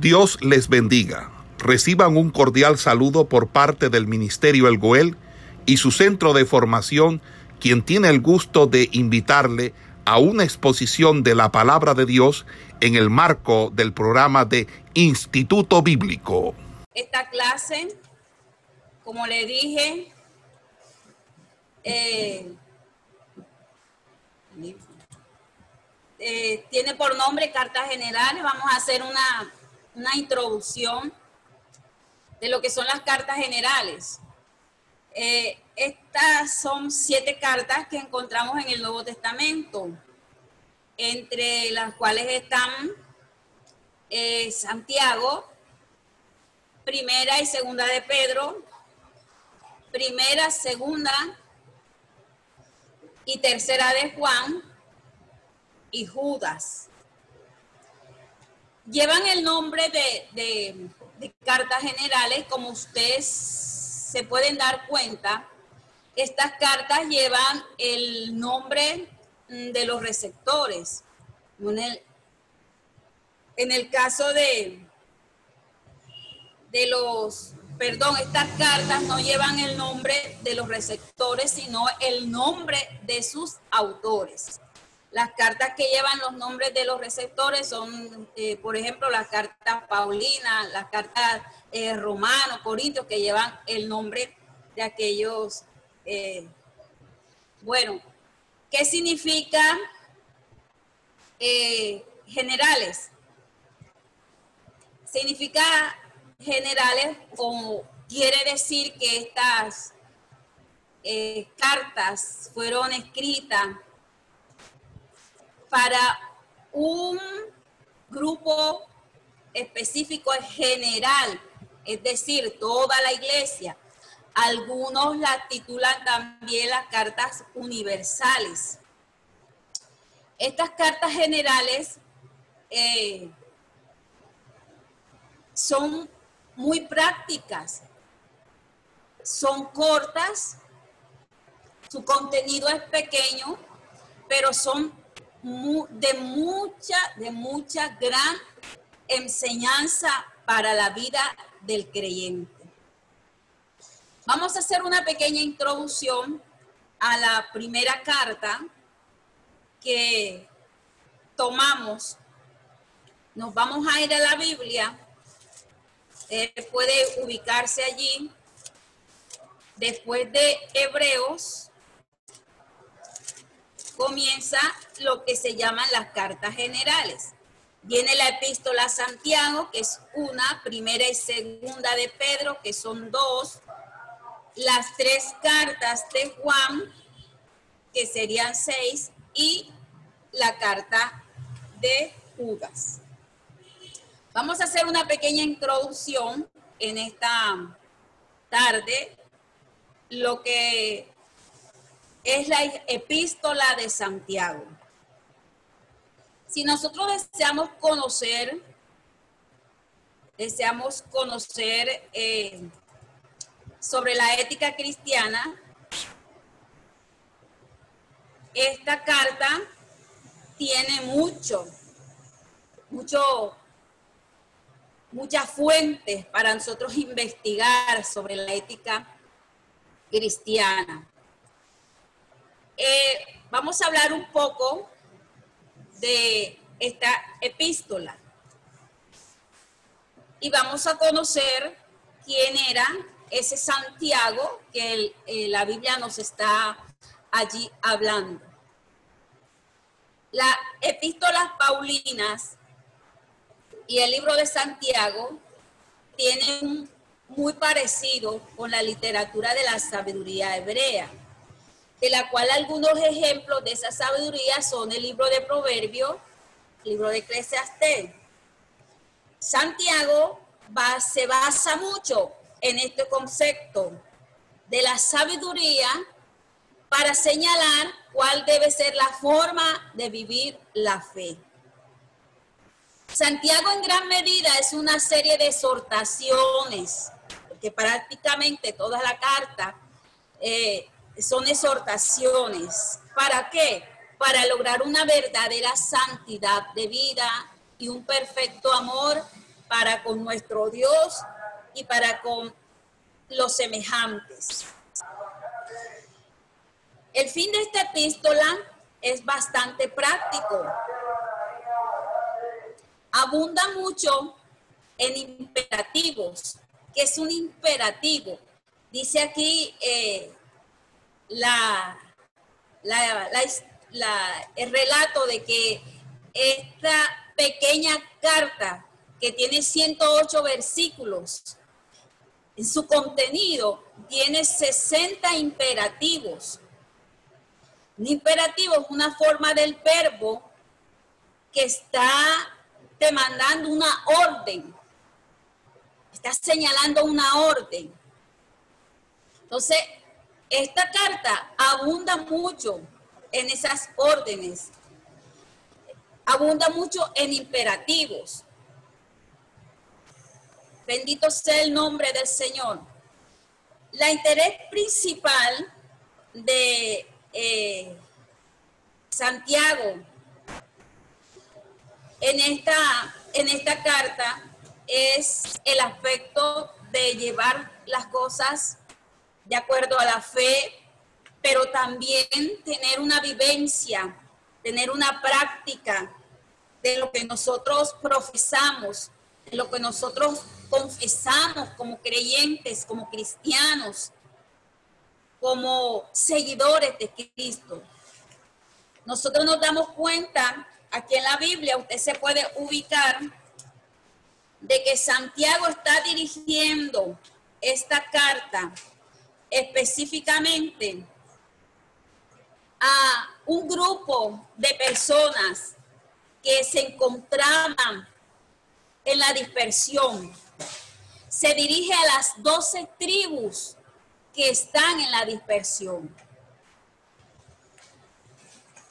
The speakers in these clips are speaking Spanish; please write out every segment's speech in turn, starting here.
Dios les bendiga. Reciban un cordial saludo por parte del Ministerio El Goel y su centro de formación, quien tiene el gusto de invitarle a una exposición de la palabra de Dios en el marco del programa de Instituto Bíblico. Esta clase, como le dije, eh, eh, tiene por nombre Cartas Generales. Vamos a hacer una, una introducción de lo que son las cartas generales. Eh, estas son siete cartas que encontramos en el Nuevo Testamento, entre las cuales están eh, Santiago, primera y segunda de Pedro, primera, segunda y tercera de Juan y Judas. Llevan el nombre de de cartas generales, como ustedes se pueden dar cuenta, estas cartas llevan el nombre mm, de los receptores. En el, en el caso de, de los, perdón, estas cartas no llevan el nombre de los receptores, sino el nombre de sus autores. Las cartas que llevan los nombres de los receptores son, eh, por ejemplo, las cartas Paulina, las cartas eh, Corintios, que llevan el nombre de aquellos. Eh, bueno, ¿qué significa generales? Significa generales o quiere decir que estas cartas fueron escritas para un grupo específico general, es decir, toda la iglesia. Algunos la titulan también las cartas universales. Estas cartas generales eh, son muy prácticas, son cortas, su contenido es pequeño, pero son de mucha, de mucha gran enseñanza para la vida del creyente. Vamos a hacer una pequeña introducción a la primera carta que tomamos. Nos vamos a ir a la Biblia. Él puede ubicarse allí. Después de Hebreos, comienza lo que se llaman las cartas generales. Viene la epístola a Santiago, que es una, primera y segunda de Pedro, que son dos, las tres cartas de Juan, que serían seis, y la carta de Judas. Vamos a hacer una pequeña introducción en esta tarde, lo que es la epístola de Santiago. Si nosotros deseamos conocer, deseamos conocer eh, sobre la ética cristiana, esta carta tiene mucho, mucho, muchas fuentes para nosotros investigar sobre la ética cristiana. Eh, vamos a hablar un poco de esta epístola y vamos a conocer quién era ese Santiago que eh, la Biblia nos está allí hablando. Las epístolas paulinas y el libro de Santiago tienen muy parecido con la literatura de la sabiduría hebrea de la cual algunos ejemplos de esa sabiduría son el libro de Proverbios, el libro de Eclesiastés. Santiago se basa mucho en este concepto de la sabiduría para señalar cuál debe ser la forma de vivir la fe. Santiago en gran medida es una serie de exhortaciones, porque prácticamente toda la carta eh, son exhortaciones. ¿Para qué? Para lograr una verdadera santidad de vida y un perfecto amor para con nuestro Dios y para con los semejantes. El fin de esta epístola es bastante práctico. Abunda mucho en imperativos. que es un imperativo? Dice aquí eh, la, el relato de que esta pequeña carta que tiene 108 versículos, en su contenido tiene 60 imperativos. Un imperativo es una forma del verbo que está demandando una orden, está señalando una orden. Entonces, esta carta abunda mucho en esas órdenes, abunda mucho en imperativos. Bendito sea el nombre del Señor. La interés principal de eh, Santiago en esta, en esta carta es el aspecto de llevar las cosas de acuerdo a la fe, pero también tener una vivencia, tener una práctica de lo que nosotros profesamos, de lo que nosotros confesamos como creyentes, como cristianos, como seguidores de Cristo. Nosotros nos damos cuenta, aquí en la Biblia usted se puede ubicar, de que Santiago está dirigiendo esta carta específicamente a un grupo de personas que se encontraban en la dispersión. Se dirige a las doce tribus que están en la dispersión.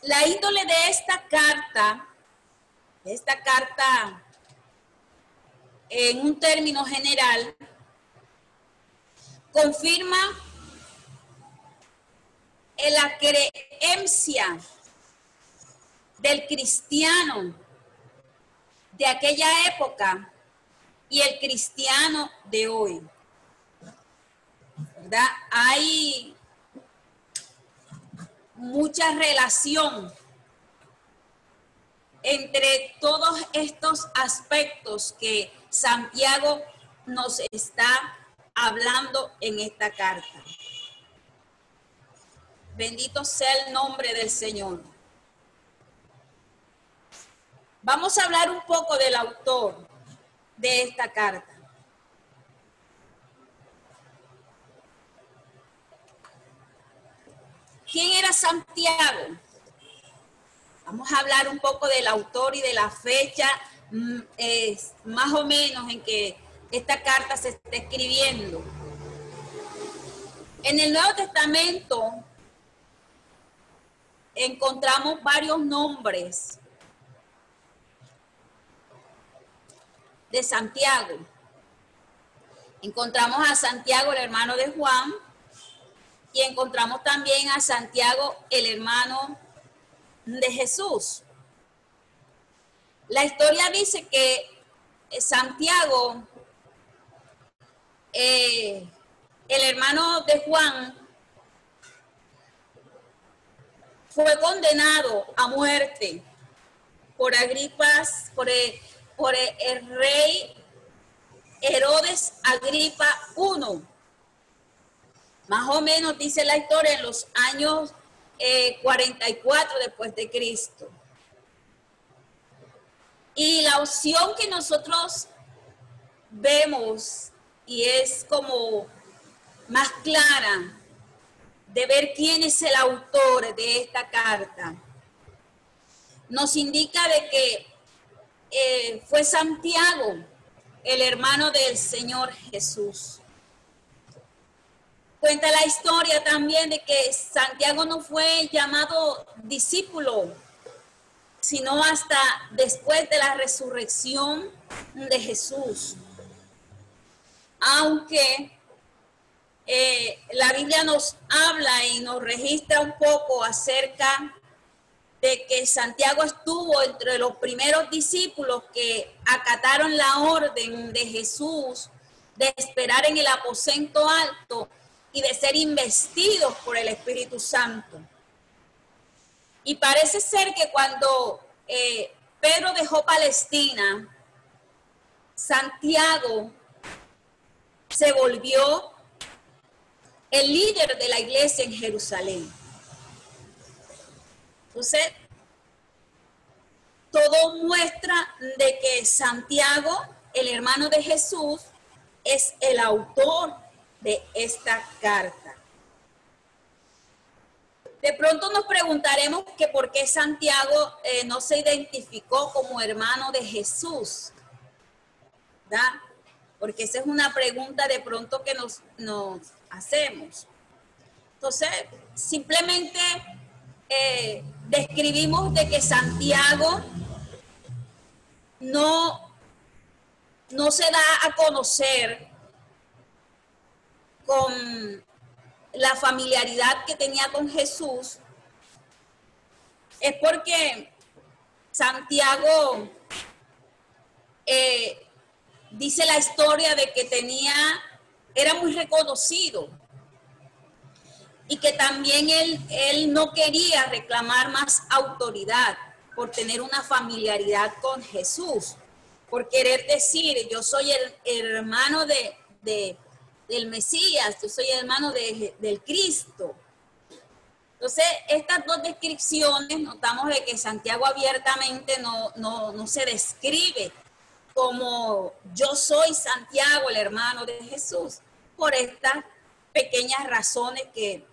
La índole de esta carta, esta carta en un término general, confirma la creencia del cristiano de aquella época y el cristiano de hoy. ¿Verdad? Hay mucha relación entre todos estos aspectos que Santiago nos está hablando en esta carta. Bendito sea el nombre del Señor. Vamos a hablar un poco del autor de esta carta. ¿Quién era Santiago? Vamos a hablar un poco del autor y de la fecha mm, más o menos en que esta carta se está escribiendo. En el Nuevo Testamento encontramos varios nombres de Santiago. Encontramos a Santiago, el hermano de Juan, y encontramos también a Santiago, el hermano de Jesús. La historia dice que Santiago eh, el hermano de Juan fue condenado a muerte por Agripas, por el, rey Herodes Agripa I. Más o menos dice la historia en los años 44 eh, después de Cristo. Y la opción que nosotros vemos y es como más clara de ver quién es el autor de esta carta. Nos indica de que eh, fue Santiago, el hermano del Señor Jesús. Cuenta la historia también de que Santiago no fue llamado discípulo, sino hasta después de la resurrección de Jesús aunque eh, la Biblia nos habla y nos registra un poco acerca de que Santiago estuvo entre los primeros discípulos que acataron la orden de Jesús de esperar en el aposento alto y de ser investidos por el Espíritu Santo. Y parece ser que cuando eh, Pedro dejó Palestina, Santiago se volvió el líder de la iglesia en Jerusalén. Entonces, todo muestra de que Santiago, el hermano de Jesús, es el autor de esta carta. De pronto nos preguntaremos que por qué Santiago eh, no se identificó como hermano de Jesús. ¿verdad? Porque esa es una pregunta de pronto que nos, nos hacemos. Entonces, simplemente eh, describimos de que Santiago no, no se da a conocer con la familiaridad que tenía con Jesús, es porque Santiago eh, dice la historia de que tenía, era muy reconocido y que también él, él no quería reclamar más autoridad por tener una familiaridad con Jesús, por querer decir, yo soy el, hermano de, del Mesías, yo soy hermano de, del Cristo. Entonces, estas dos descripciones notamos de que Santiago abiertamente no, no, no se describe como yo soy Santiago, el hermano de Jesús, por estas pequeñas razones que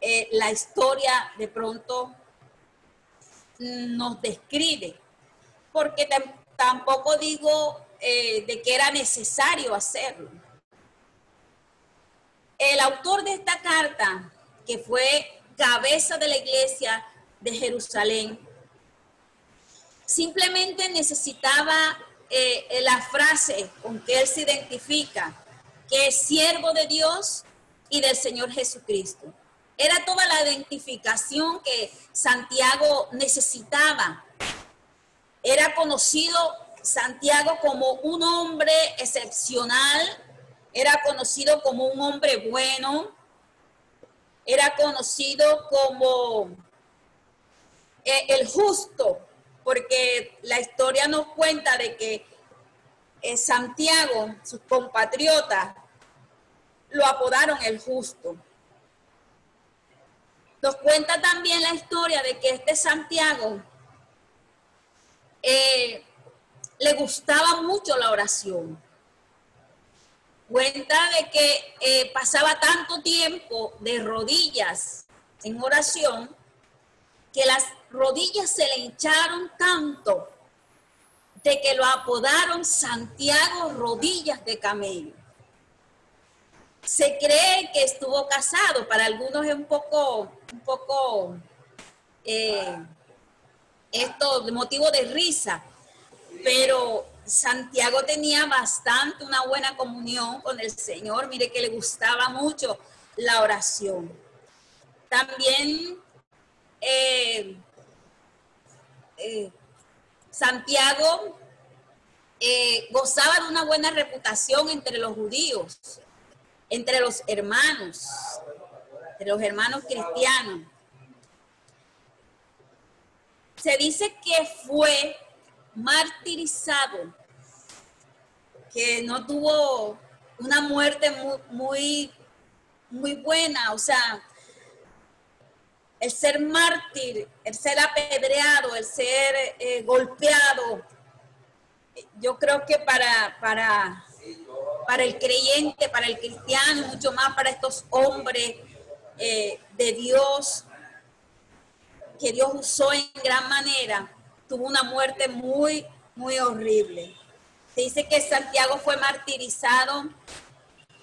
eh, la historia de pronto nos describe, porque tampoco digo eh, de que era necesario hacerlo. El autor de esta carta, que fue cabeza de la iglesia de Jerusalén, simplemente necesitaba eh, la frase con que él se identifica, que es siervo de Dios y del Señor Jesucristo. Era toda la identificación que Santiago necesitaba. Era conocido Santiago como un hombre excepcional, era conocido como un hombre bueno, era conocido como eh, el justo, porque la historia nos cuenta de que eh, Santiago, sus compatriotas, lo apodaron el justo. Nos cuenta también la historia de que este Santiago eh, le gustaba mucho la oración. Cuenta de que eh, pasaba tanto tiempo de rodillas en oración que las rodillas se le hincharon tanto de que lo apodaron Santiago Rodillas de Camello se cree que estuvo casado, para algunos es un poco, un poco, eh, esto motivo de risa, pero Santiago tenía bastante una buena comunión con el Señor, mire que le gustaba mucho la oración. También eh, eh, Santiago gozaba de una buena reputación entre los judíos entre los hermanos, entre los hermanos cristianos. Se dice que fue martirizado, que no tuvo una muerte muy, muy, buena, o sea, el ser mártir, el ser apedreado, el ser eh, golpeado, yo creo que para, para para el creyente, para el cristiano, mucho más para estos hombres eh, de Dios, que Dios usó en gran manera, tuvo una muerte muy, muy horrible. Se dice que Santiago fue martirizado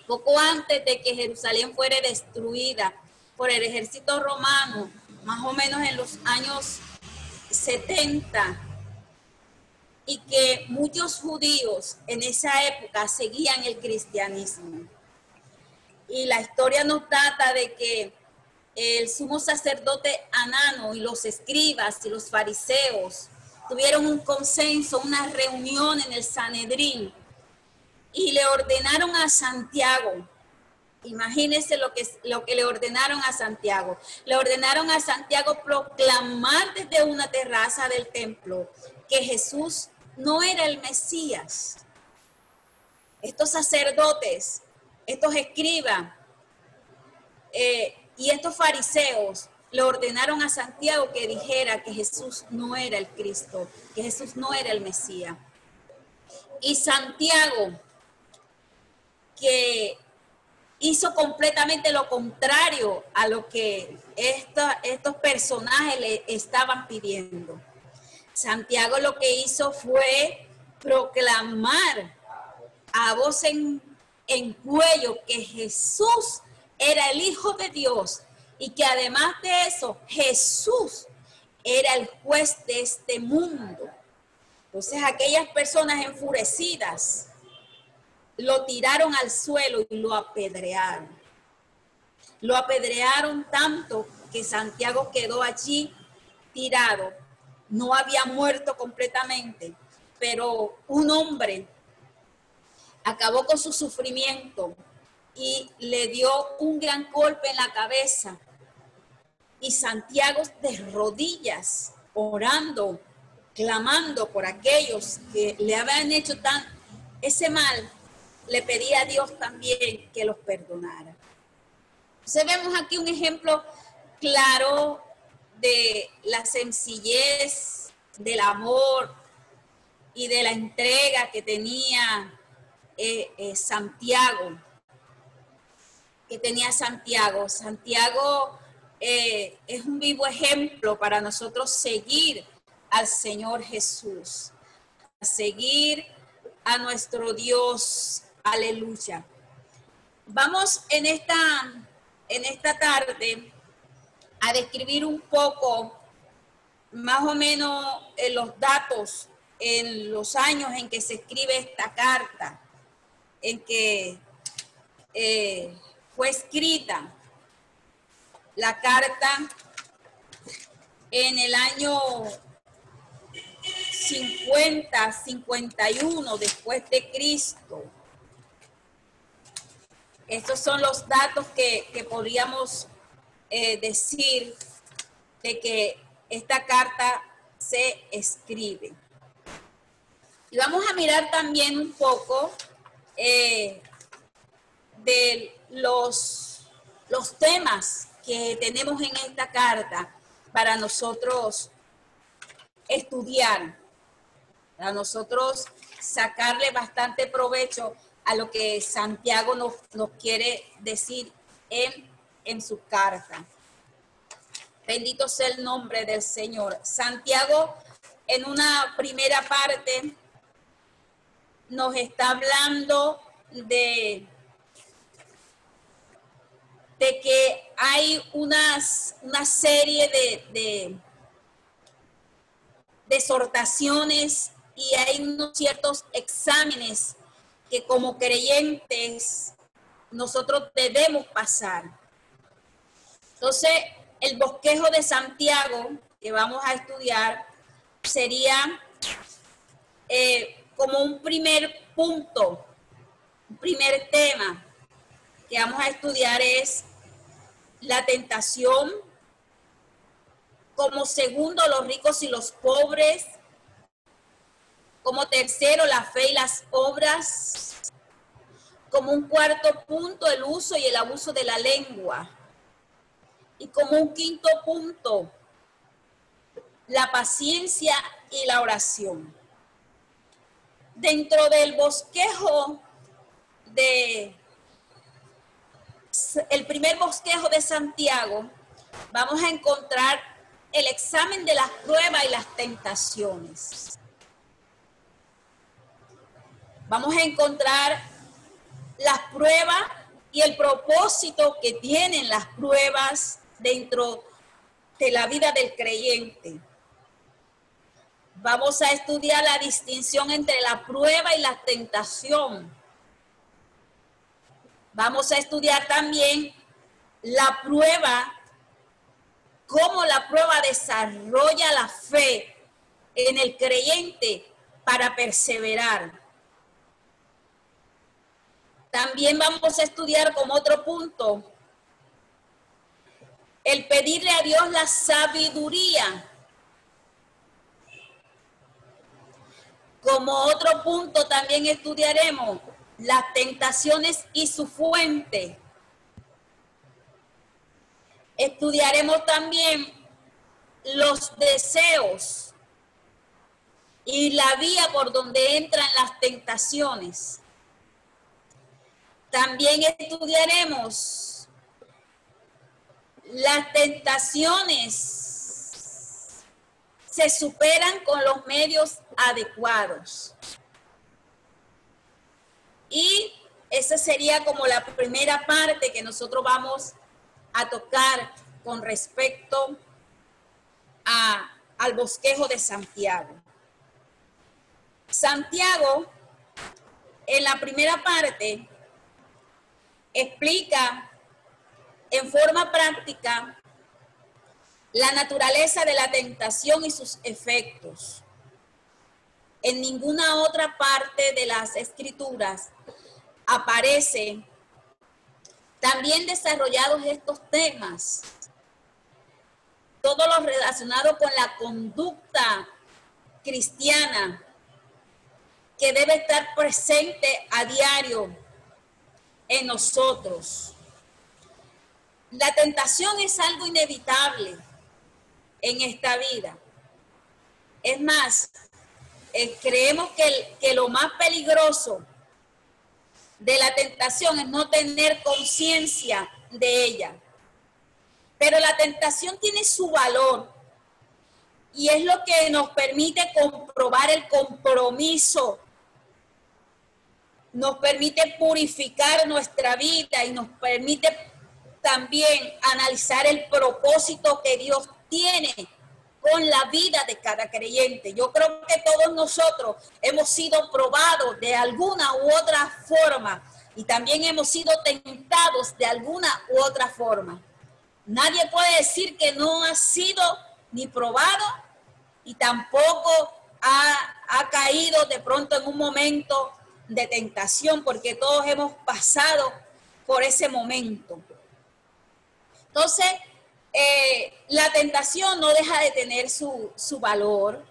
poco antes de que Jerusalén fuera destruida por el ejército romano, más o menos en los años 70 y que muchos judíos en esa época seguían el cristianismo. Y la historia nos trata de que el sumo sacerdote Anano y los escribas y los fariseos tuvieron un consenso, una reunión en el Sanedrín y le ordenaron a Santiago, imagínense lo que, lo que le ordenaron a Santiago, le ordenaron a Santiago proclamar desde una terraza del templo que Jesús no era el Mesías. Estos sacerdotes, estos escribas eh, y estos fariseos le ordenaron a Santiago que dijera que Jesús no era el Cristo, que Jesús no era el Mesías. Y Santiago, que hizo completamente lo contrario a lo que estos personajes le estaban pidiendo. Santiago lo que hizo fue proclamar a voz en, en cuello que Jesús era el Hijo de Dios y que además de eso Jesús era el juez de este mundo. Entonces aquellas personas enfurecidas lo tiraron al suelo y lo apedrearon. Lo apedrearon tanto que Santiago quedó allí tirado. No había muerto completamente, pero un hombre acabó con su sufrimiento y le dio un gran golpe en la cabeza. Y Santiago de rodillas, orando, clamando por aquellos que le habían hecho tan ese mal, le pedía a Dios también que los perdonara. Entonces vemos aquí un ejemplo claro de la sencillez, del amor y de la entrega que tenía eh, eh, Santiago, que tenía Santiago. Santiago eh, es un vivo ejemplo para nosotros seguir al Señor Jesús, seguir a nuestro Dios Aleluya. Vamos en esta, en esta tarde a describir un poco, más o menos, en los datos, en los años en que se escribe esta carta, en que eh, fue escrita la carta en el año 50, 51 después de Cristo. Estos son los datos que, podríamos eh, decir de que esta carta se escribe. Y vamos a mirar también un poco eh, de los, los temas que tenemos en esta carta para nosotros estudiar, para nosotros sacarle bastante provecho a lo que Santiago nos, quiere decir en, en su carta. Bendito sea el nombre del Señor. Santiago en una primera parte nos está hablando de, de que hay unas, una serie de, de, de exhortaciones y hay unos ciertos exámenes que como creyentes nosotros debemos pasar. Entonces, el bosquejo de Santiago que vamos a estudiar sería eh, como un primer punto, un primer tema que vamos a estudiar es la tentación, como segundo los ricos y los pobres, como tercero, la fe y las obras. Como un cuarto punto, el uso y el abuso de la lengua. Y como un quinto punto, la paciencia y la oración. Dentro del bosquejo de el primer bosquejo de Santiago, vamos a encontrar el examen de las pruebas y las tentaciones vamos a encontrar las pruebas y el propósito que tienen las pruebas dentro de la vida del creyente. Vamos a estudiar la distinción entre la prueba y la tentación. Vamos a estudiar también la prueba cómo la prueba desarrolla la fe en el creyente para perseverar. También vamos a estudiar como otro punto el pedirle a Dios la sabiduría. Como otro punto también estudiaremos las tentaciones y su fuente. Estudiaremos también los deseos y la vía por donde entran las tentaciones. También estudiaremos las tentaciones se superan con los medios adecuados. Y esa sería como la primera parte que nosotros vamos a tocar con respecto a, al bosquejo de Santiago. Santiago, en la primera parte, explica en forma práctica la naturaleza de la tentación y sus efectos. En ninguna otra parte de las escrituras aparece también desarrollados estos temas. Todo lo relacionado con la conducta cristiana que debe estar presente a diario en nosotros. La tentación es algo inevitable en esta vida. Es más, eh, creemos que, que lo más peligroso de la tentación es no tener conciencia de ella. Pero la tentación tiene su valor y es lo que nos permite comprobar el compromiso nos permite purificar nuestra vida y nos permite también analizar el propósito que Dios tiene con la vida de cada creyente. Yo creo que todos nosotros hemos sido probados de alguna u otra forma y también hemos sido tentados de alguna u otra forma. Nadie puede decir que no ha sido ni probado y tampoco ha, ha caído de pronto en un momento de tentación, porque todos hemos pasado por ese momento. Entonces, eh, la tentación no deja de tener su, valor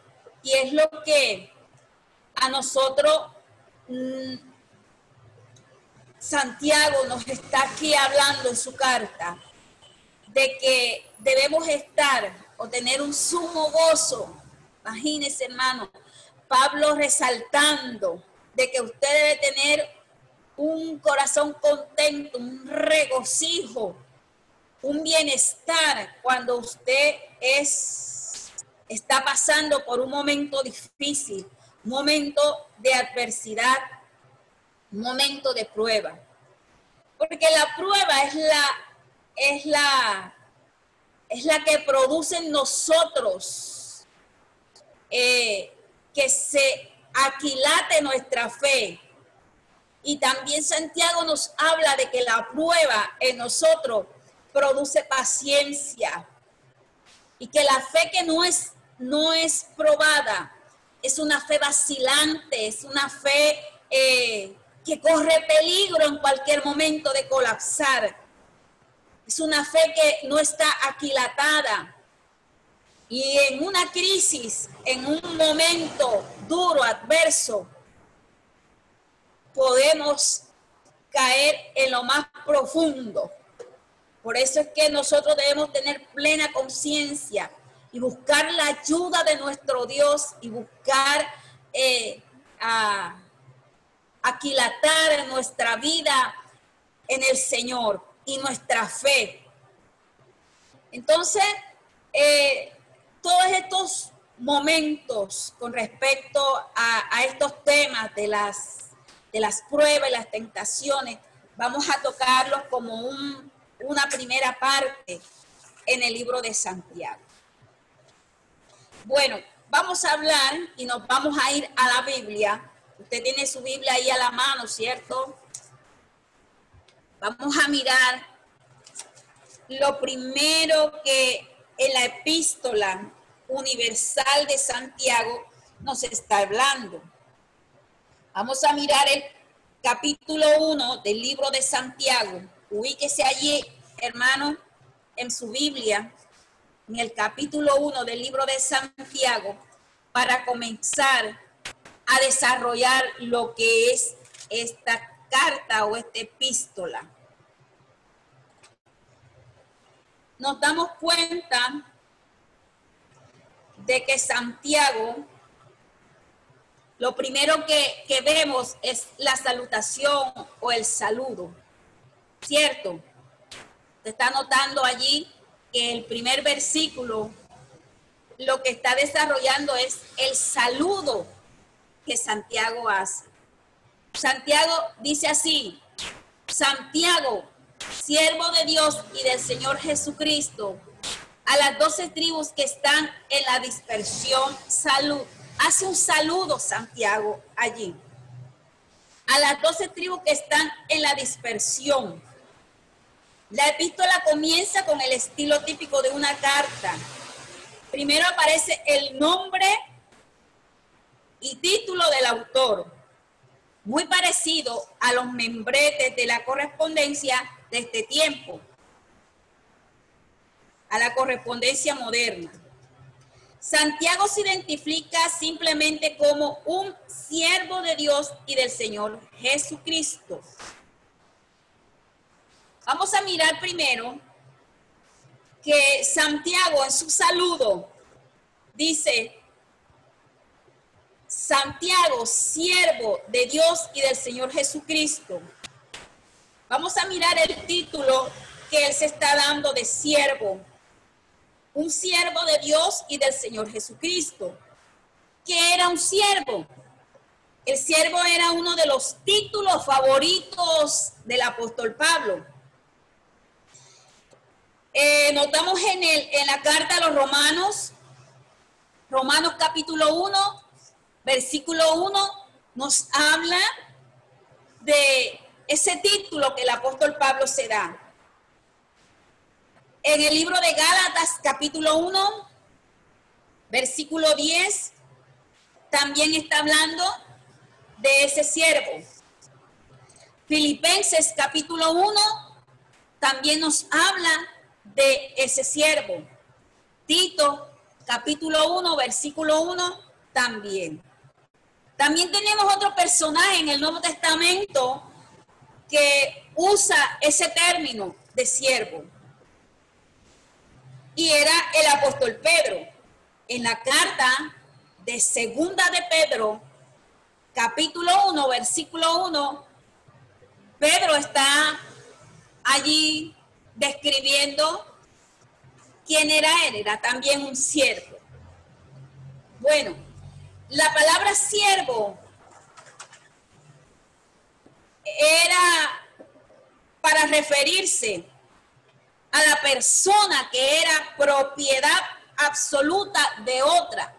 y es lo que a nosotros mm, Santiago nos está aquí hablando en su carta de que debemos estar o tener un sumo gozo. Imagínense, hermano, Pablo resaltando de que usted debe tener un corazón contento, un regocijo, un bienestar cuando usted es está pasando por un momento difícil, momento de adversidad, momento de prueba. Porque la prueba es la es la es la que produce en nosotros eh, que se aquilate nuestra fe. Y también Santiago nos habla de que la prueba en nosotros produce paciencia y que la fe que no es, no es probada es una fe vacilante, es una fe eh, que corre peligro en cualquier momento de colapsar. Es una fe que no está aquilatada, y en una crisis, en un momento duro, adverso, podemos caer en lo más profundo. Por eso es que nosotros debemos tener plena conciencia y buscar la ayuda de nuestro Dios y buscar eh, aquilatar nuestra vida en el Señor y nuestra fe. Entonces, eh, todos estos momentos con respecto a, estos temas de las, de las pruebas y las tentaciones, vamos a tocarlos como una primera parte en el libro de Santiago. Bueno, vamos a hablar y nos vamos a ir a la Biblia. Usted tiene su Biblia ahí a la mano, ¿cierto? Vamos a mirar lo primero que en la epístola universal de Santiago nos está hablando. Vamos a mirar el capítulo 1 del libro de Santiago. Ubíquese allí, hermano, en su Biblia, en el capítulo 1 del libro de Santiago, para comenzar a desarrollar lo que es esta carta o esta epístola. Nos damos cuenta de que Santiago, lo primero que, que vemos es la salutación o el saludo, ¿cierto? Se está notando allí que el primer versículo lo que está desarrollando es el saludo que Santiago hace. Santiago dice así, Santiago, siervo de Dios y del Señor Jesucristo, a las doce tribus que están en la dispersión, salud. Hace un saludo Santiago allí. A las doce tribus que están en la dispersión. La epístola comienza con el estilo típico de una carta. Primero aparece el nombre y título del autor, muy parecido a los membretes de la correspondencia de este tiempo a la correspondencia moderna. Santiago se identifica simplemente como un siervo de Dios y del Señor Jesucristo. Vamos a mirar primero que Santiago en su saludo dice, Santiago, siervo de Dios y del Señor Jesucristo. Vamos a mirar el título que él se está dando de siervo un siervo de Dios y del Señor Jesucristo. ¿Qué era un siervo? El siervo era uno de los títulos favoritos del apóstol Pablo. Eh, notamos en, el, en la carta a los romanos, Romanos capítulo 1, versículo 1, nos habla de ese título que el apóstol Pablo se da. En el libro de Gálatas capítulo 1, versículo 10, también está hablando de ese siervo. Filipenses capítulo 1 también nos habla de ese siervo. Tito capítulo 1, versículo 1 también. También tenemos otro personaje en el Nuevo Testamento que usa ese término de siervo y era el apóstol Pedro. En la carta de segunda de Pedro, capítulo 1, versículo 1, Pedro está allí describiendo quién era él, era también un siervo. Bueno, la palabra siervo era para referirse a la persona que era propiedad absoluta de otra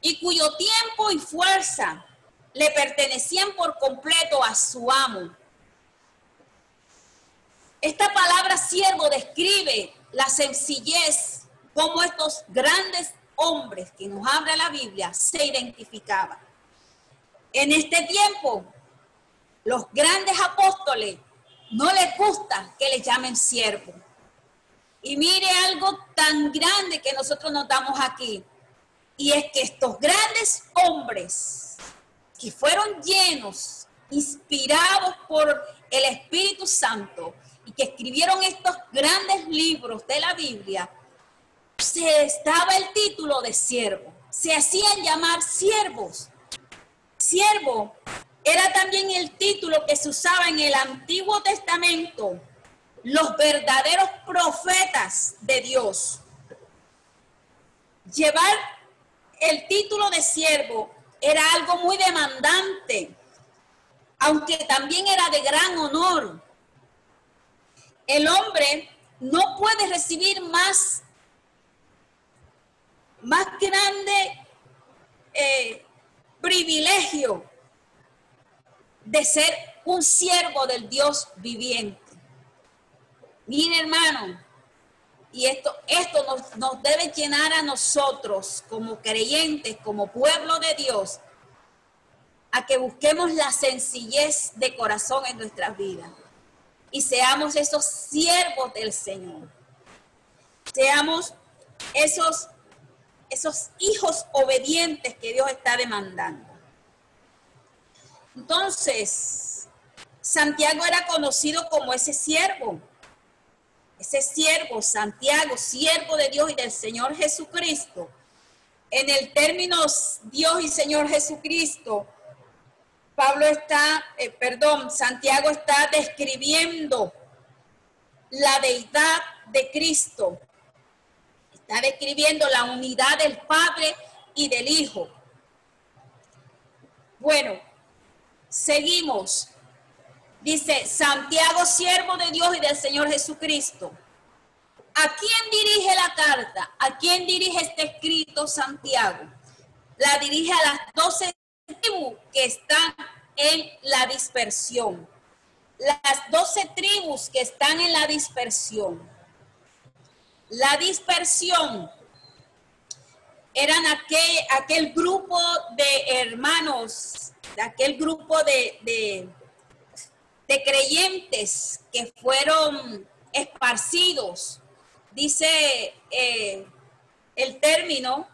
y cuyo tiempo y fuerza le pertenecían por completo a su amo. Esta palabra siervo describe la sencillez como estos grandes hombres que nos habla la Biblia se identificaban. En este tiempo, los grandes apóstoles no les gusta que les llamen siervo. Y mire algo tan grande que nosotros notamos aquí. Y es que estos grandes hombres que fueron llenos, inspirados por el Espíritu Santo y que escribieron estos grandes libros de la Biblia, se estaba el título de siervo. Se hacían llamar siervos. Siervo era también el título que se usaba en el Antiguo Testamento, los verdaderos profetas de Dios. Llevar el título de siervo era algo muy demandante, aunque también era de gran honor. El hombre no puede recibir más, más grande eh, privilegio de ser un siervo del Dios viviente. Mire, hermano, y esto, esto nos, nos debe llenar a nosotros como creyentes, como pueblo de Dios, a que busquemos la sencillez de corazón en nuestras vidas y seamos esos siervos del Señor. Seamos esos, esos hijos obedientes que Dios está demandando. Entonces, Santiago era conocido como ese siervo ese siervo, Santiago, siervo de Dios y del Señor Jesucristo, en el término Dios y Señor Jesucristo, Pablo está, eh, perdón, Santiago está describiendo la deidad de Cristo. Está describiendo la unidad del Padre y del Hijo. Bueno, seguimos. Dice, Santiago, siervo de Dios y del Señor Jesucristo. ¿A quién dirige la carta? ¿A quién dirige este escrito Santiago? La dirige a las doce tribus que están en la dispersión. Las doce tribus que están en la dispersión. La dispersión eran aquel, aquel grupo de hermanos, de aquel grupo de de creyentes que fueron esparcidos, dice eh, el término,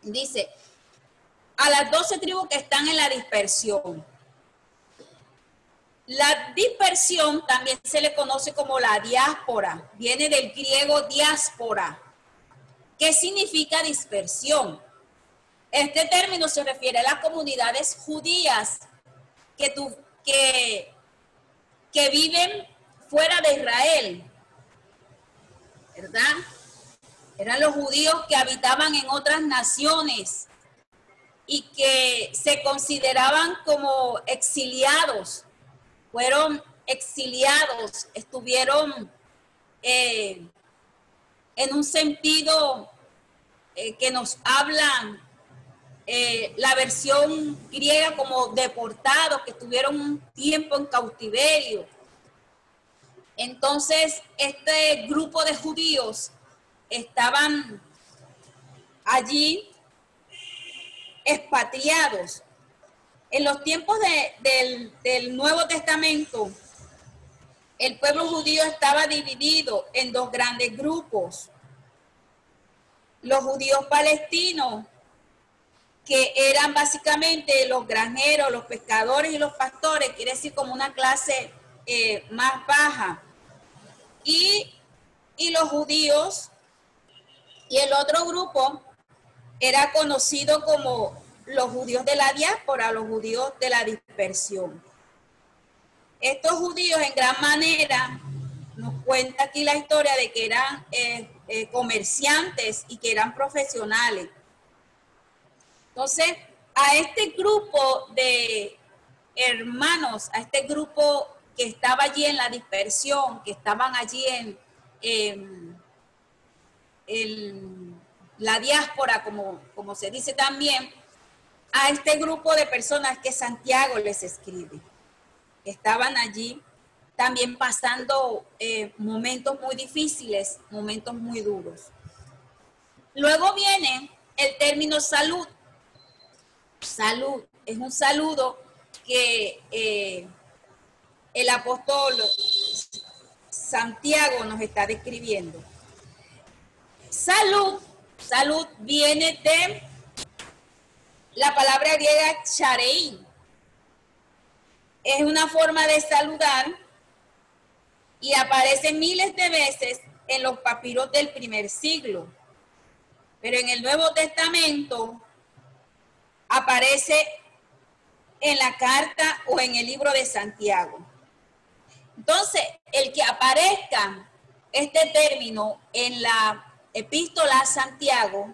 dice, a las doce tribus que están en la dispersión. La dispersión también se le conoce como la diáspora, viene del griego diáspora, que significa dispersión. Este término se refiere a las comunidades judías que, tu, que que viven fuera de Israel, ¿verdad? Eran los judíos que habitaban en otras naciones y que se consideraban como exiliados, fueron exiliados, estuvieron eh, en un sentido eh, que nos hablan eh, la versión griega como deportados, que estuvieron un tiempo en cautiverio. Entonces, este grupo de judíos estaban allí expatriados. En los tiempos del, del Nuevo Testamento, el pueblo judío estaba dividido en dos grandes grupos. Los judíos palestinos que eran básicamente los granjeros, los pescadores y los pastores, quiere decir como una clase eh, más baja. Y, y los judíos, y el otro grupo era conocido como los judíos de la diáspora, los judíos de la dispersión. Estos judíos en gran manera, nos cuenta aquí la historia de que eran eh, eh, comerciantes y que eran profesionales entonces, a este grupo de hermanos, a este grupo que estaba allí en la dispersión, que estaban allí en, la diáspora, como, se dice también, a este grupo de personas que Santiago les escribe. Estaban allí también pasando eh, momentos muy difíciles, momentos muy duros. Luego viene el término salud, salud. Es un saludo que eh, el apóstol Santiago nos está describiendo. Salud, salud viene de la palabra griega charein. Es una forma de saludar y aparece miles de veces en los papiros del primer siglo. Pero en el Nuevo Testamento aparece en la carta o en el libro de Santiago. Entonces, el que aparezca este término en la epístola a Santiago,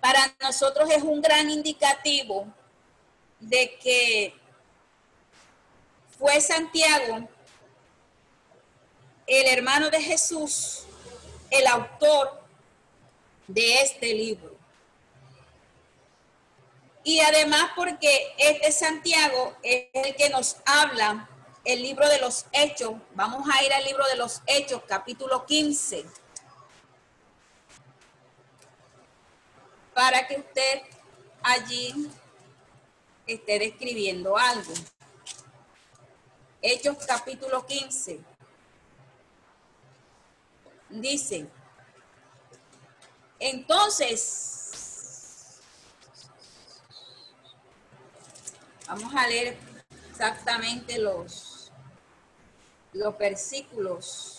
para nosotros es un gran indicativo de que fue Santiago, el hermano de Jesús, el autor de este libro. Y además porque este Santiago es el que nos habla el libro de los Hechos. Vamos a ir al libro de los Hechos, capítulo 15. Para que usted allí esté describiendo algo. Hechos capítulo 15. Dice, entonces vamos a leer exactamente los, los versículos.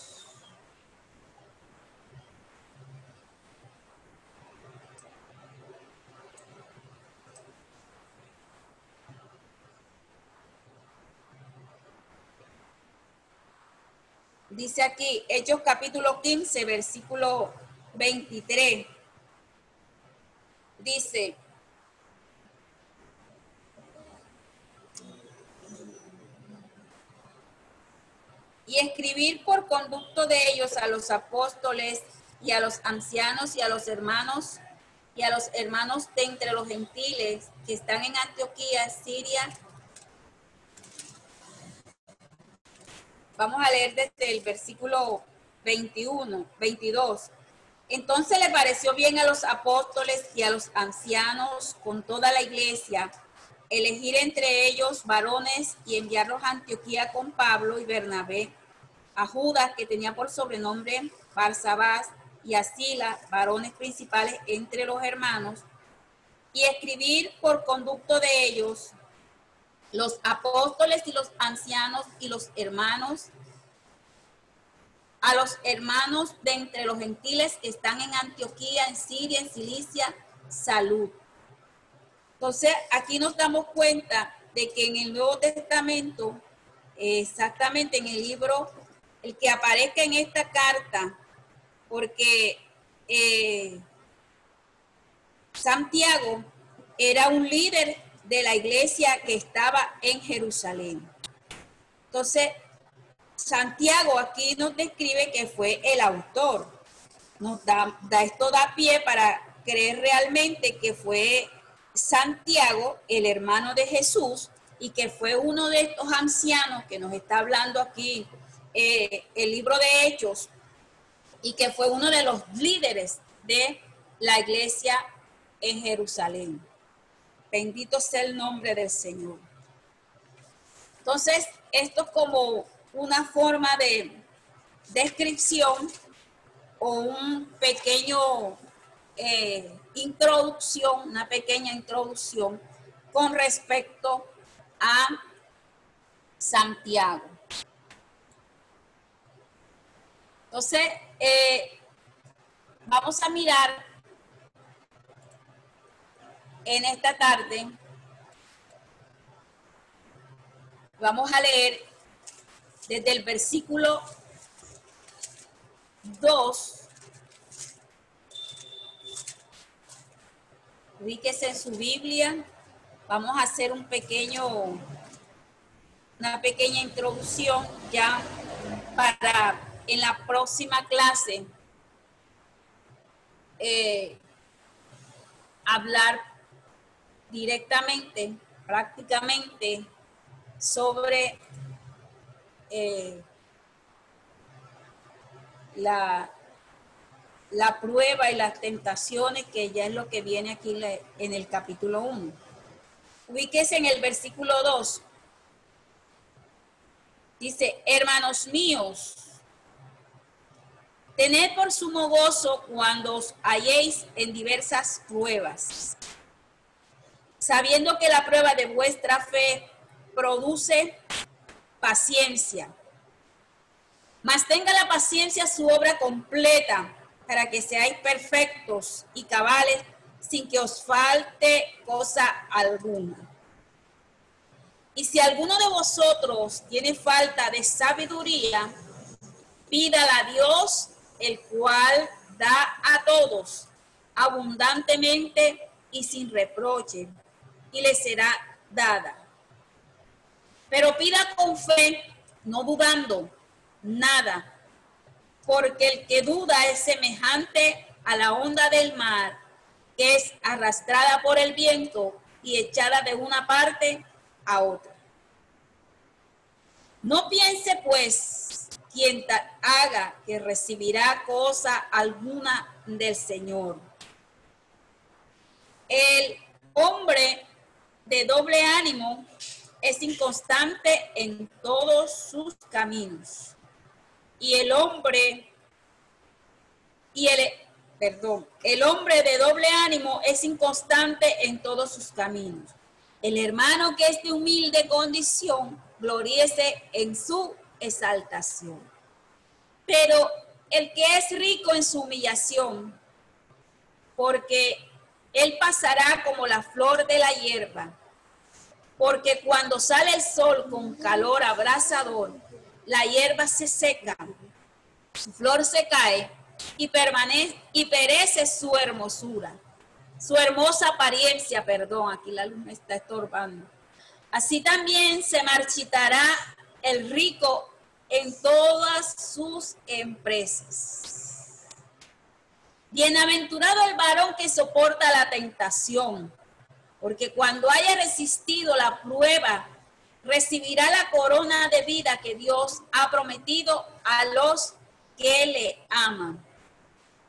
Dice aquí, Hechos capítulo 15, versículo 23. Dice, y escribir por conducto de ellos a los apóstoles y a los ancianos y a los hermanos y a los hermanos de entre los gentiles que están en Antioquía, Siria Vamos a leer desde el versículo 21, 22. Entonces le pareció bien a los apóstoles y a los ancianos con toda la iglesia elegir entre ellos varones y enviarlos a Antioquía con Pablo y Bernabé, a Judas, que tenía por sobrenombre Barsabás, y a varones principales entre los hermanos, y escribir por conducto de ellos los apóstoles y los ancianos y los hermanos, a los hermanos de entre los gentiles que están en Antioquía, en Siria, en Cilicia, salud. Entonces, aquí nos damos cuenta de que en el Nuevo Testamento, exactamente en el libro, el que aparezca en esta carta, porque eh, Santiago era un líder de la iglesia que estaba en Jerusalén. Entonces, Santiago aquí nos describe que fue el autor. Nos da, esto da pie para creer realmente que fue Santiago, el hermano de Jesús, y que fue uno de estos ancianos que nos está hablando aquí eh, el libro de Hechos, y que fue uno de los líderes de la iglesia en Jerusalén. Bendito sea el nombre del Señor. Entonces, esto es como una forma de descripción o un pequeño eh, introducción, una pequeña introducción con respecto a Santiago. Entonces, eh, vamos a mirar en esta tarde vamos a leer desde el versículo 2. Ubíquese en su Biblia. Vamos a hacer un pequeño, una pequeña introducción ya para en la próxima clase eh, hablar directamente, prácticamente, sobre eh, la, la prueba y las tentaciones, que ya es lo que viene aquí en el capítulo 1. Ubíquese en el versículo 2. Dice, hermanos míos, tened por sumo gozo cuando os halléis en diversas pruebas sabiendo que la prueba de vuestra fe produce paciencia. Mas tenga la paciencia su obra completa para que seáis perfectos y cabales sin que os falte cosa alguna. Y si alguno de vosotros tiene falta de sabiduría, pídala a Dios, el cual da a todos abundantemente y sin reproche y le será dada. Pero pida con fe, no dudando nada, porque el que duda es semejante a la onda del mar, que es arrastrada por el viento y echada de una parte a otra. No piense pues quien haga que recibirá cosa alguna del Señor El hombre de doble ánimo es inconstante en todos sus caminos. Y el hombre y el perdón, el hombre de doble ánimo es inconstante en todos sus caminos. El hermano que es de humilde condición, gloríese en su exaltación. Pero el que es rico en su humillación, porque él pasará como la flor de la hierba, porque cuando sale el sol con calor abrasador, la hierba se seca, su flor se cae y permanece y perece su hermosura, su hermosa apariencia, perdón, aquí la luz me está estorbando. Así también se marchitará el rico en todas sus empresas. Bienaventurado el varón que soporta la tentación, porque cuando haya resistido la prueba, recibirá la corona de vida que Dios ha prometido a los que le aman.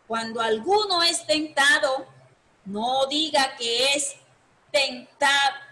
Cuando alguno es tentado, no diga que es tentado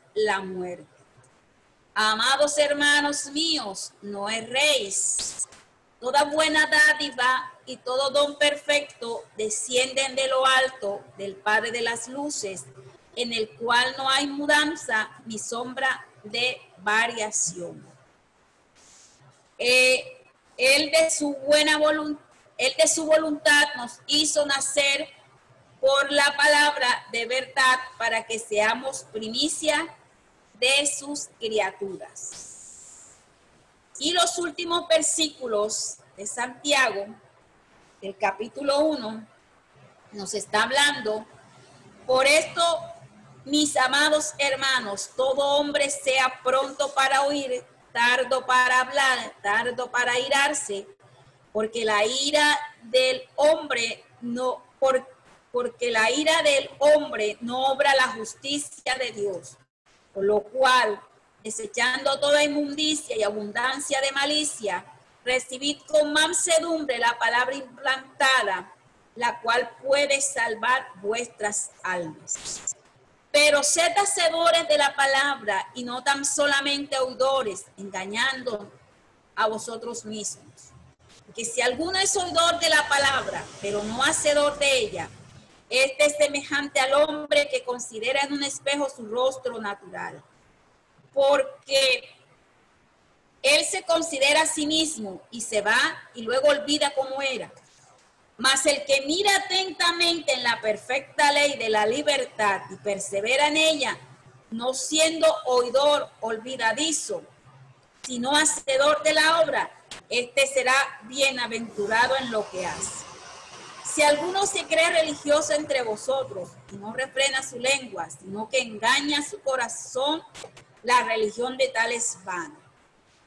la muerte. Amados hermanos míos, no erréis. Toda buena dádiva y todo don perfecto descienden de lo alto del Padre de las Luces, en el cual no hay mudanza ni sombra de variación. Eh, él de su buena voluntad, él de su voluntad nos hizo nacer por la palabra de verdad para que seamos primicia de sus criaturas. Y los últimos versículos de Santiago, el capítulo 1, nos está hablando, por esto, mis amados hermanos, todo hombre sea pronto para oír, tardo para hablar, tardo para irarse, porque la ira del hombre no, porque la ira del hombre no obra la justicia de Dios. Por lo cual, desechando toda inmundicia y abundancia de malicia, recibid con mansedumbre la palabra implantada, la cual puede salvar vuestras almas. Pero sed hacedores de la palabra y no tan solamente oidores, engañando a vosotros mismos. Que si alguno es oidor de la palabra, pero no hacedor de ella, este es semejante al hombre que considera en un espejo su rostro natural, porque él se considera a sí mismo y se va y luego olvida cómo era. Mas el que mira atentamente en la perfecta ley de la libertad y persevera en ella, no siendo oidor olvidadizo, sino hacedor de la obra, este será bienaventurado en lo que hace. Si alguno se cree religioso entre vosotros y no refrena su lengua, sino que engaña su corazón, la religión de tal es vana.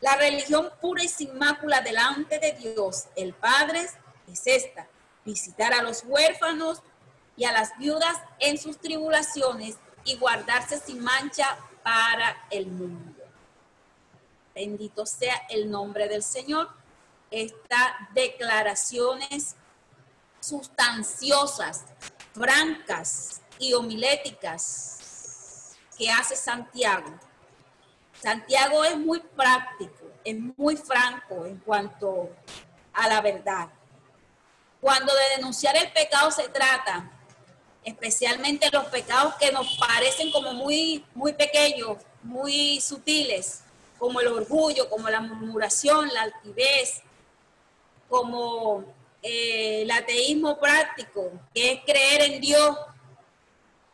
La religión pura y sin mácula delante de Dios, el Padre, es esta, visitar a los huérfanos y a las viudas en sus tribulaciones y guardarse sin mancha para el mundo. Bendito sea el nombre del Señor. Estas declaraciones sustanciosas, francas y homiléticas que hace Santiago. Santiago es muy práctico, es muy franco en cuanto a la verdad. Cuando de denunciar el pecado se trata, especialmente los pecados que nos parecen como muy, muy pequeños, muy sutiles, como el orgullo, como la murmuración, la altivez, como eh, el ateísmo práctico, que es creer en Dios.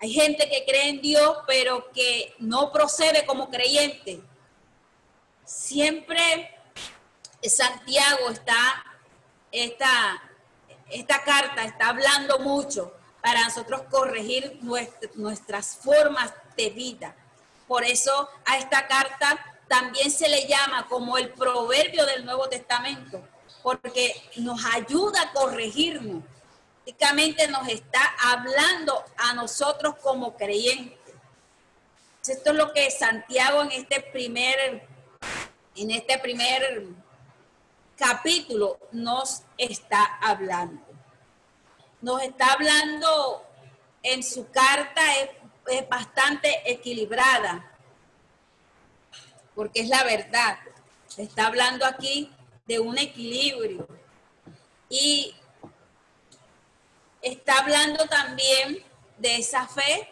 Hay gente que cree en Dios, pero que no procede como creyente. Siempre Santiago está, esta, esta carta está hablando mucho para nosotros corregir nuestras formas de vida. Por eso a esta carta también se le llama como el proverbio del Nuevo Testamento, porque nos ayuda a corregirnos. Prácticamente nos está hablando a nosotros como creyentes. Esto es lo que Santiago en este primer, en este primer capítulo nos está hablando. Nos está hablando en su carta, es, bastante equilibrada, porque es la verdad. Está hablando aquí de un equilibrio. Y está hablando también de esa fe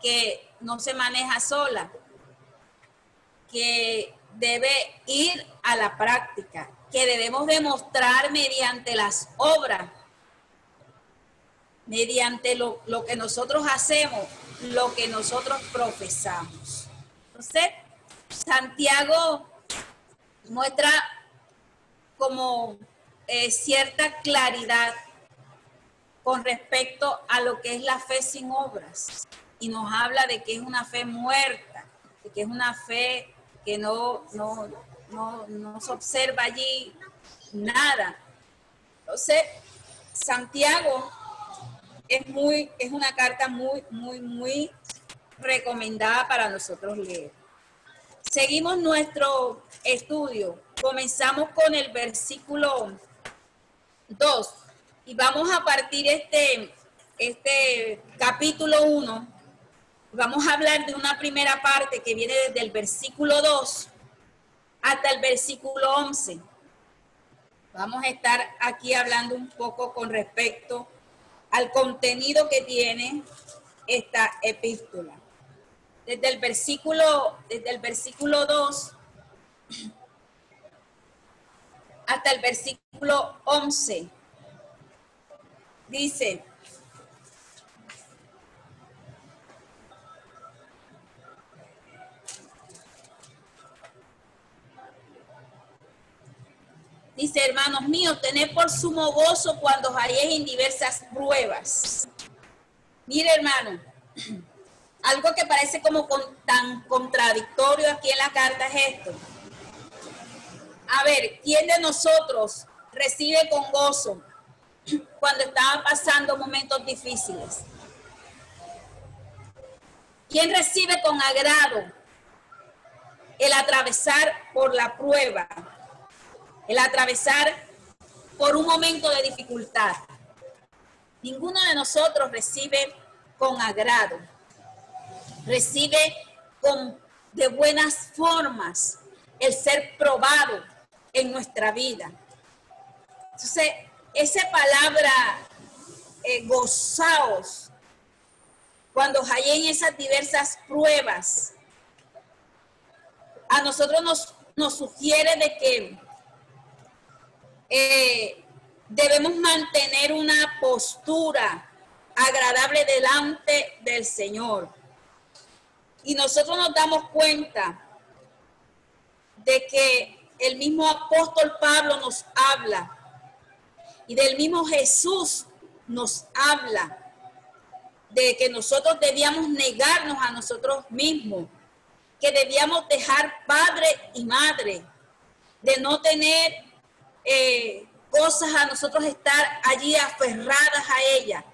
que no se maneja sola, que debe ir a la práctica, que debemos demostrar mediante las obras, mediante lo, lo que nosotros hacemos, lo que nosotros profesamos. Entonces, Santiago muestra como eh, cierta claridad con respecto a lo que es la fe sin obras y nos habla de que es una fe muerta, de que es una fe que no, no, no, se observa allí nada. Entonces, Santiago es muy, es una carta muy, muy, muy recomendada para nosotros leer. Seguimos nuestro estudio. Comenzamos con el versículo 2 y vamos a partir este, este capítulo 1. Vamos a hablar de una primera parte que viene desde el versículo 2 hasta el versículo 11. Vamos a estar aquí hablando un poco con respecto al contenido que tiene esta epístola desde el versículo, desde el versículo 2 hasta el versículo 11. Dice, Dice, hermanos míos, tened por sumo gozo cuando halléis en diversas pruebas. Mire, hermano, algo que parece como tan contradictorio aquí en la carta es esto. A ver, ¿quién de nosotros recibe con gozo cuando estaba pasando momentos difíciles? ¿Quién recibe con agrado el atravesar por la prueba? El atravesar por un momento de dificultad. Ninguno de nosotros recibe con agrado recibe con, de buenas formas el ser probado en nuestra vida. Entonces, esa palabra eh, gozaos, cuando hay en esas diversas pruebas, a nosotros nos, nos sugiere de que eh, debemos mantener una postura agradable delante del Señor. Y nosotros nos damos cuenta de que el mismo apóstol Pablo nos habla y del mismo Jesús nos habla de que nosotros debíamos negarnos a nosotros mismos, que debíamos dejar padre y madre, de no tener eh, cosas a nosotros estar allí aferradas a ella,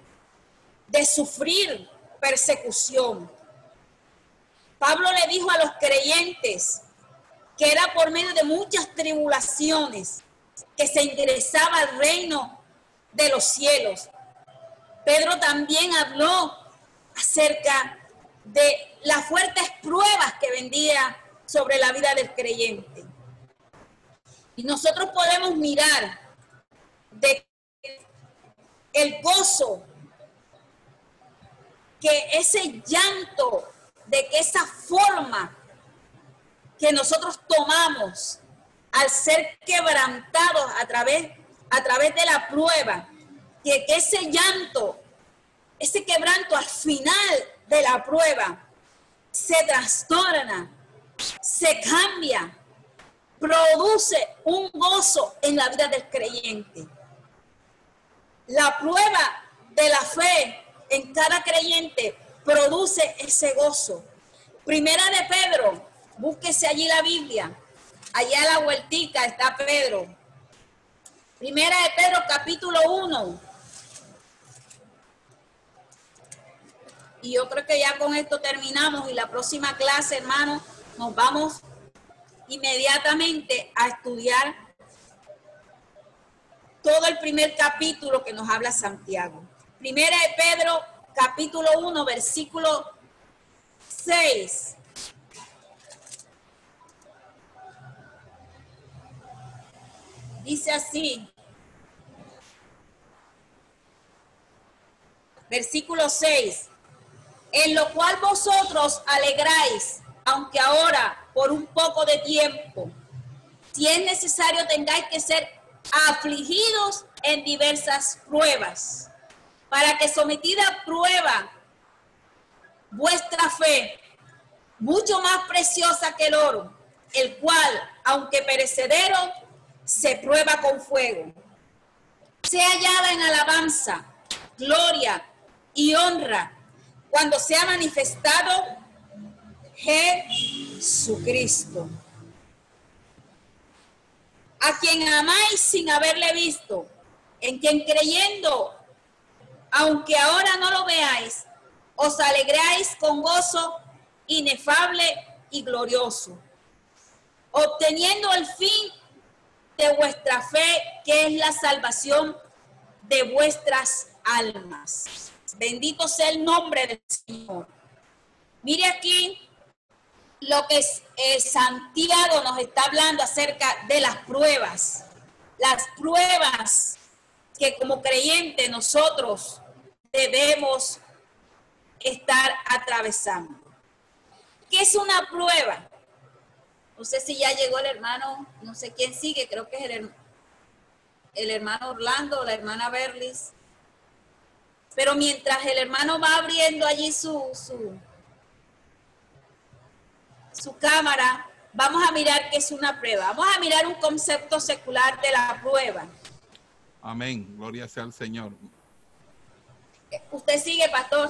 de sufrir persecución. Pablo le dijo a los creyentes que era por medio de muchas tribulaciones que se ingresaba al reino de los cielos. Pedro también habló acerca de las fuertes pruebas que vendía sobre la vida del creyente. Y nosotros podemos mirar de el gozo que ese llanto de que esa forma que nosotros tomamos al ser quebrantados a través, a través de la prueba, que, que ese llanto, ese quebranto al final de la prueba se trastorna, se cambia, produce un gozo en la vida del creyente. La prueba de la fe en cada creyente produce ese gozo. Primera de Pedro, búsquese allí la Biblia. Allá a la vueltica está Pedro. Primera de Pedro, capítulo 1. Y yo creo que ya con esto terminamos y la próxima clase, hermano, nos vamos inmediatamente a estudiar todo el primer capítulo que nos habla Santiago. Primera de Pedro, capítulo 1, versículo 6. Dice así, versículo 6, en lo cual vosotros alegráis, aunque ahora por un poco de tiempo, si es necesario tengáis que ser afligidos en diversas pruebas, para que sometida prueba vuestra fe, mucho más preciosa que el oro, el cual, aunque perecedero, se prueba con fuego, sea hallada en alabanza, gloria y honra cuando sea manifestado Jesucristo a quien amáis sin haberle visto, en quien creyendo, aunque ahora no lo veáis, os alegráis con gozo inefable y glorioso, obteniendo el fin de vuestra fe, que es la salvación de vuestras almas. Bendito sea el nombre del Señor. Mire aquí lo que eh, Santiago nos está hablando acerca de las pruebas, las pruebas que como creyentes nosotros debemos estar atravesando. ¿Qué es una prueba? No sé si ya llegó el hermano, no sé quién sigue, creo que es el, el hermano Orlando o la hermana Berlis. Pero mientras el hermano va abriendo allí su, su, su cámara, vamos a mirar qué es una prueba. Vamos a mirar un concepto secular de la prueba. Amén. Gloria sea al Señor. ¿Usted sigue, pastor?